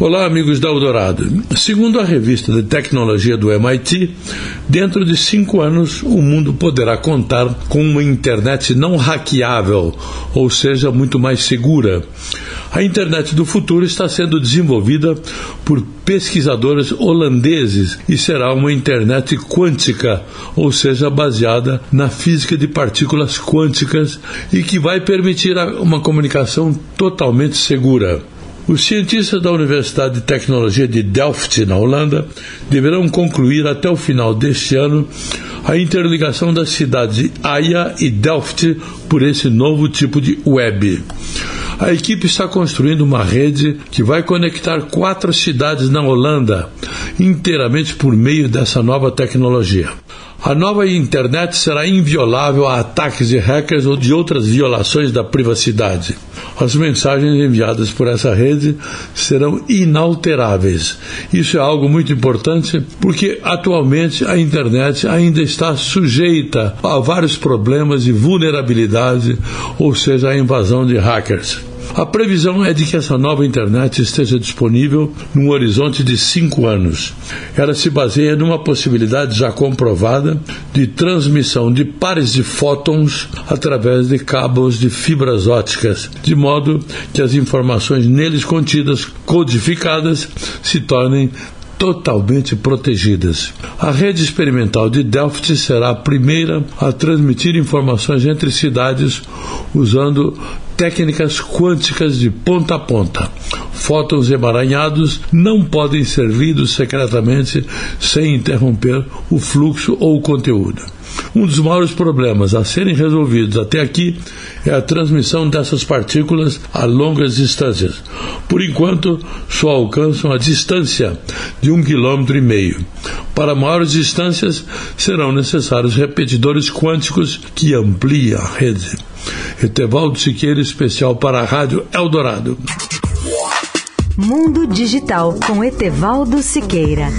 Olá, amigos da Eldorado. Segundo a revista de tecnologia do MIT, dentro de cinco anos o mundo poderá contar com uma internet não hackeável, ou seja, muito mais segura. A internet do futuro está sendo desenvolvida por pesquisadores holandeses e será uma internet quântica, ou seja, baseada na física de partículas quânticas e que vai permitir uma comunicação totalmente segura. Os cientistas da Universidade de Tecnologia de Delft, na Holanda, deverão concluir até o final deste ano a interligação das cidades de Haia e Delft por esse novo tipo de web. A equipe está construindo uma rede que vai conectar quatro cidades na Holanda, inteiramente por meio dessa nova tecnologia. A nova internet será inviolável a ataques de hackers ou de outras violações da privacidade. As mensagens enviadas por essa rede serão inalteráveis. Isso é algo muito importante porque atualmente a internet ainda está sujeita a vários problemas de vulnerabilidade, ou seja, a invasão de hackers. A previsão é de que essa nova internet esteja disponível num horizonte de cinco anos. Ela se baseia numa possibilidade já comprovada de transmissão de pares de fótons através de cabos de fibras óticas, de modo que as informações neles contidas, codificadas, se tornem totalmente protegidas. A rede experimental de Delft será a primeira a transmitir informações entre cidades usando técnicas quânticas de ponta a ponta. Fótons emaranhados não podem ser lidos secretamente sem interromper o fluxo ou o conteúdo. Um dos maiores problemas a serem resolvidos até aqui é a transmissão dessas partículas a longas distâncias. Por enquanto, só alcançam a distância de um quilômetro e meio. Para maiores distâncias, serão necessários repetidores quânticos que ampliem a rede. Etevaldo Siqueira, especial para a Rádio Eldorado. Mundo Digital com Etevaldo Siqueira.